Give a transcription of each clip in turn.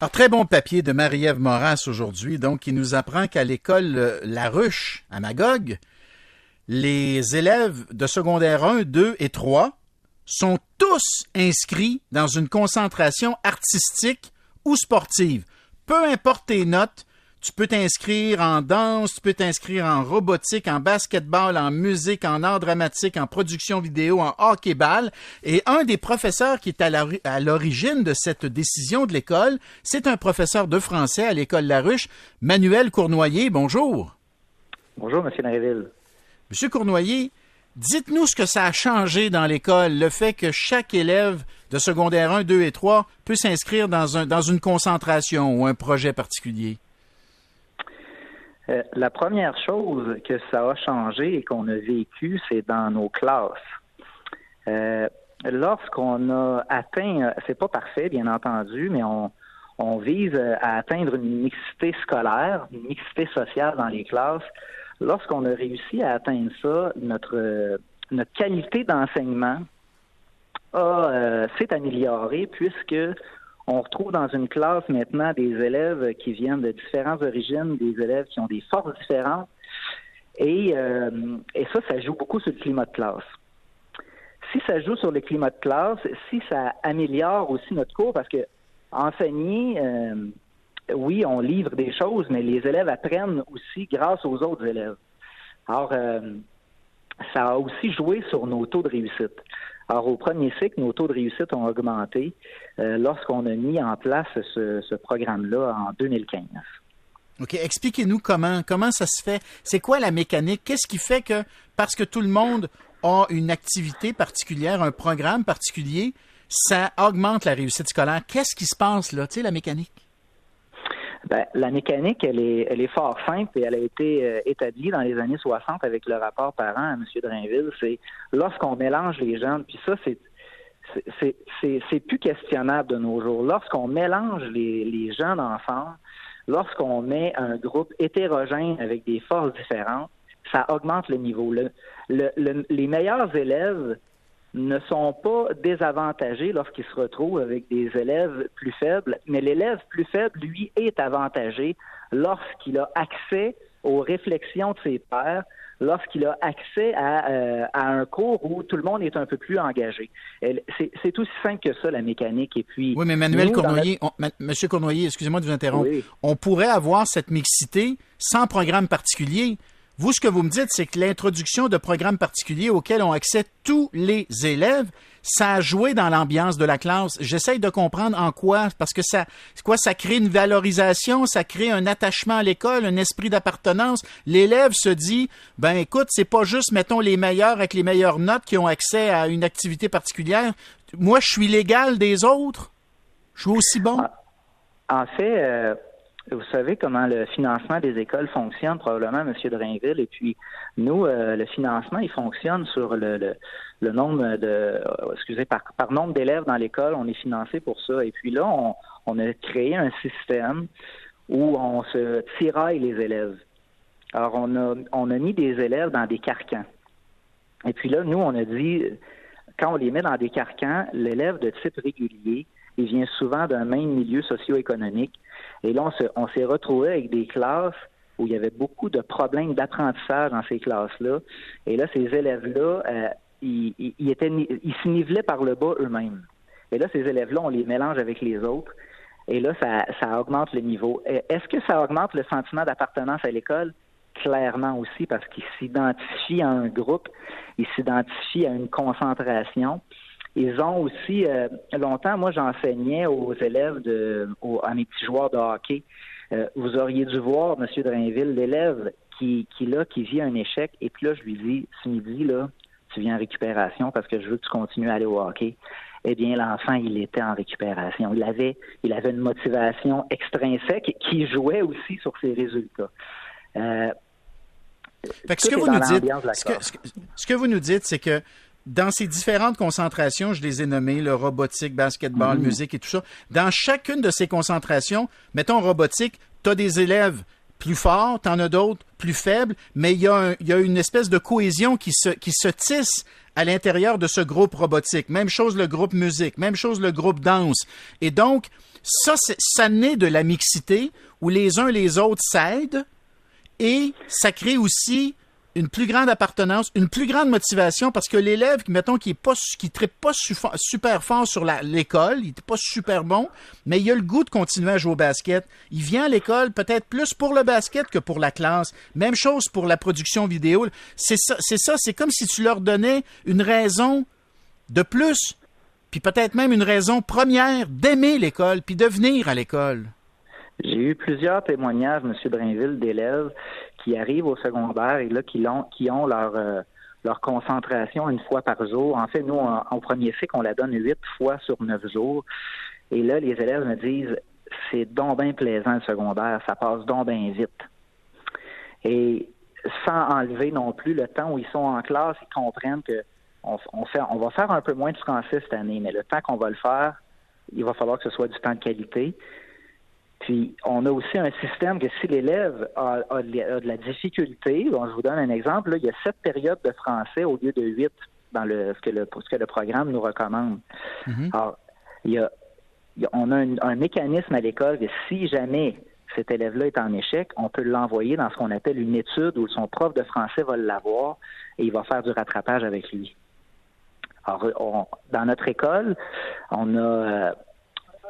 Alors, très bon papier de Marie-Ève Moras aujourd'hui, donc, qui nous apprend qu'à l'école euh, La Ruche, à Magog, les élèves de secondaire 1, 2 et 3 sont tous inscrits dans une concentration artistique ou sportive. Peu importe tes notes, tu peux t'inscrire en danse, tu peux t'inscrire en robotique, en basketball, en musique, en art dramatique, en production vidéo, en hockey-ball. Et un des professeurs qui est à l'origine de cette décision de l'école, c'est un professeur de français à l'école Laruche, Manuel Cournoyer. Bonjour. Bonjour, Monsieur Nareville. Monsieur Cournoyer, dites-nous ce que ça a changé dans l'école, le fait que chaque élève de secondaire 1, 2 et 3 peut s'inscrire dans, un, dans une concentration ou un projet particulier. Euh, la première chose que ça a changé et qu'on a vécu, c'est dans nos classes. Euh, lorsqu'on a atteint, c'est pas parfait, bien entendu, mais on, vise à atteindre une mixité scolaire, une mixité sociale dans les classes. Lorsqu'on a réussi à atteindre ça, notre, notre qualité d'enseignement euh, s'est améliorée puisque on retrouve dans une classe maintenant des élèves qui viennent de différentes origines, des élèves qui ont des forces différentes. Et, euh, et ça, ça joue beaucoup sur le climat de classe. Si ça joue sur le climat de classe, si ça améliore aussi notre cours, parce que enseigner, euh, oui, on livre des choses, mais les élèves apprennent aussi grâce aux autres élèves. Alors, euh, ça a aussi joué sur nos taux de réussite. Alors, au premier cycle, nos taux de réussite ont augmenté euh, lorsqu'on a mis en place ce, programme-là en 2015. OK. Expliquez-nous comment, comment ça se fait. C'est quoi la mécanique? Qu'est-ce qui fait que, parce que tout le monde a une activité particulière, un programme particulier, ça augmente la réussite scolaire? Qu'est-ce qui se passe là? Tu sais, la mécanique? Ben, la mécanique, elle est, elle est fort simple et elle a été euh, établie dans les années 60 avec le rapport parent à M. Drainville. C'est lorsqu'on mélange les jeunes, puis ça, c'est c'est plus questionnable de nos jours. Lorsqu'on mélange les, les jeunes enfants, lorsqu'on met un groupe hétérogène avec des forces différentes, ça augmente le niveau. Le, le, les meilleurs élèves ne sont pas désavantagés lorsqu'ils se retrouvent avec des élèves plus faibles, mais l'élève plus faible, lui, est avantagé lorsqu'il a accès aux réflexions de ses pairs, lorsqu'il a accès à, euh, à, un cours où tout le monde est un peu plus engagé. C'est aussi simple que ça, la mécanique. Et puis, oui, mais Manuel Cournoyer, Monsieur Cournoyer, excusez-moi de vous interrompre, on pourrait avoir cette mixité sans programme particulier. Vous, ce que vous me dites, c'est que l'introduction de programmes particuliers auxquels ont accès tous les élèves, ça a joué dans l'ambiance de la classe. J'essaye de comprendre en quoi, parce que ça, quoi, ça crée une valorisation, ça crée un attachement à l'école, un esprit d'appartenance. L'élève se dit, ben écoute, c'est pas juste, mettons, les meilleurs avec les meilleures notes qui ont accès à une activité particulière. Moi, je suis l'égal des autres. Je suis aussi bon. En fait, euh, vous savez comment le financement des écoles fonctionne, probablement, M. Drainville. Et puis, nous, euh, le financement, il fonctionne sur le, le, nombre de, euh, excusez, par, nombre d'élèves dans l'école. On est financé pour ça. Et puis là, on, on a créé un système où on se tiraille les élèves. Alors, on a, on a mis des élèves dans des carcans. Et puis là, nous, on a dit, quand on les met dans des carcans, l'élève de type régulier, il vient souvent d'un même milieu socio-économique. Et là, on s'est retrouvé avec des classes où il y avait beaucoup de problèmes d'apprentissage dans ces classes-là. Et là, ces élèves-là, euh, ils, ils, ils se nivelaient par le bas eux-mêmes. Et là, ces élèves-là, on les mélange avec les autres. Et là, ça, ça augmente le niveau. Est-ce que ça augmente le sentiment d'appartenance à l'école? Clairement aussi, parce qu'ils s'identifient à un groupe, ils s'identifient à une concentration. Ils ont aussi euh, longtemps, moi j'enseignais aux élèves de à mes petits joueurs de hockey. Euh, vous auriez dû voir, M. Drainville, l'élève qui, qui là, qui vit un échec, et puis là, je lui dis, ce midi, là, tu viens en récupération parce que je veux que tu continues à aller au hockey. Eh bien, l'enfant, il était en récupération. Il avait, il avait une motivation extrinsèque qui jouait aussi sur ses résultats. Euh, ce, que vous nous dites, ce que vous nous dites, c'est que dans ces différentes concentrations, je les ai nommées, le robotique, basketball, mm. musique et tout ça, dans chacune de ces concentrations, mettons robotique, tu as des élèves plus forts, tu en as d'autres plus faibles, mais il y, a y a une espèce de cohésion qui se, qui se tisse à l'intérieur de ce groupe robotique. Même chose le groupe musique, même chose le groupe danse. Et donc, ça, ça naît de la mixité où les uns les autres s'aident et ça crée aussi une plus grande appartenance, une plus grande motivation parce que l'élève, mettons, qui est pas, qui tripe pas super fort sur l'école, il n'est pas super bon, mais il a le goût de continuer à jouer au basket. Il vient à l'école peut-être plus pour le basket que pour la classe. Même chose pour la production vidéo. C'est ça, c'est ça, c'est comme si tu leur donnais une raison de plus, puis peut-être même une raison première d'aimer l'école, puis de venir à l'école. J'ai eu plusieurs témoignages, M. Brinville, d'élèves qui arrivent au secondaire et là qui ont, euh, leur concentration une fois par jour. En fait, nous, en, premier cycle, on la donne huit fois sur neuf jours. Et là, les élèves me disent c'est donc bien plaisant le secondaire, ça passe donc bien vite. Et sans enlever non plus le temps où ils sont en classe, ils comprennent que on, fait, on va faire un peu moins de français cette année, mais le temps qu'on va le faire, il va falloir que ce soit du temps de qualité. Puis, on a aussi un système que si l'élève a, de la difficulté, je vous donne un exemple, il y a sept périodes de français au lieu de huit dans le, ce, que le, ce que le programme nous recommande. Mm-hmm. Alors, il y a, on a un, mécanisme à l'école que si jamais cet élève-là est en échec, on peut l'envoyer dans ce qu'on appelle une étude où son prof de français va l'avoir et il va faire du rattrapage avec lui. Alors, dans notre école, on a euh,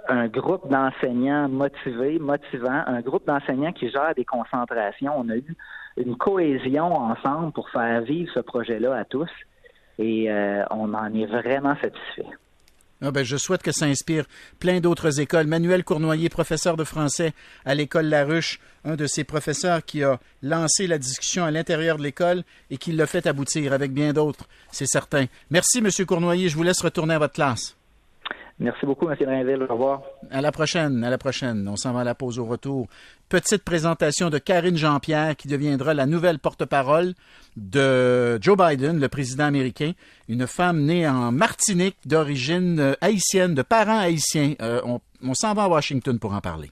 un groupe d'enseignants motivés, motivants, un groupe d'enseignants qui gèrent des concentrations. On a eu une cohésion ensemble pour faire vivre ce projet-là à tous et euh, on en est vraiment satisfait. Ah ben, je souhaite que ça inspire plein d'autres écoles. Manuel Cournoyer, professeur de français à l'école Laruche, un de ces professeurs qui a lancé la discussion à l'intérieur de l'école et qui l'a fait aboutir avec bien d'autres, c'est certain. Merci, Monsieur Cournoyer. Je vous laisse retourner à votre classe. Merci beaucoup, M. Rainville. Au revoir. À la prochaine, à la prochaine. On s'en va à la pause au retour. Petite présentation de Karine Jean-Pierre, qui deviendra la nouvelle porte-parole de Joe Biden, le président américain. Une femme née en Martinique, d'origine haïtienne, de parents haïtiens. Euh, on s'en va à Washington pour en parler.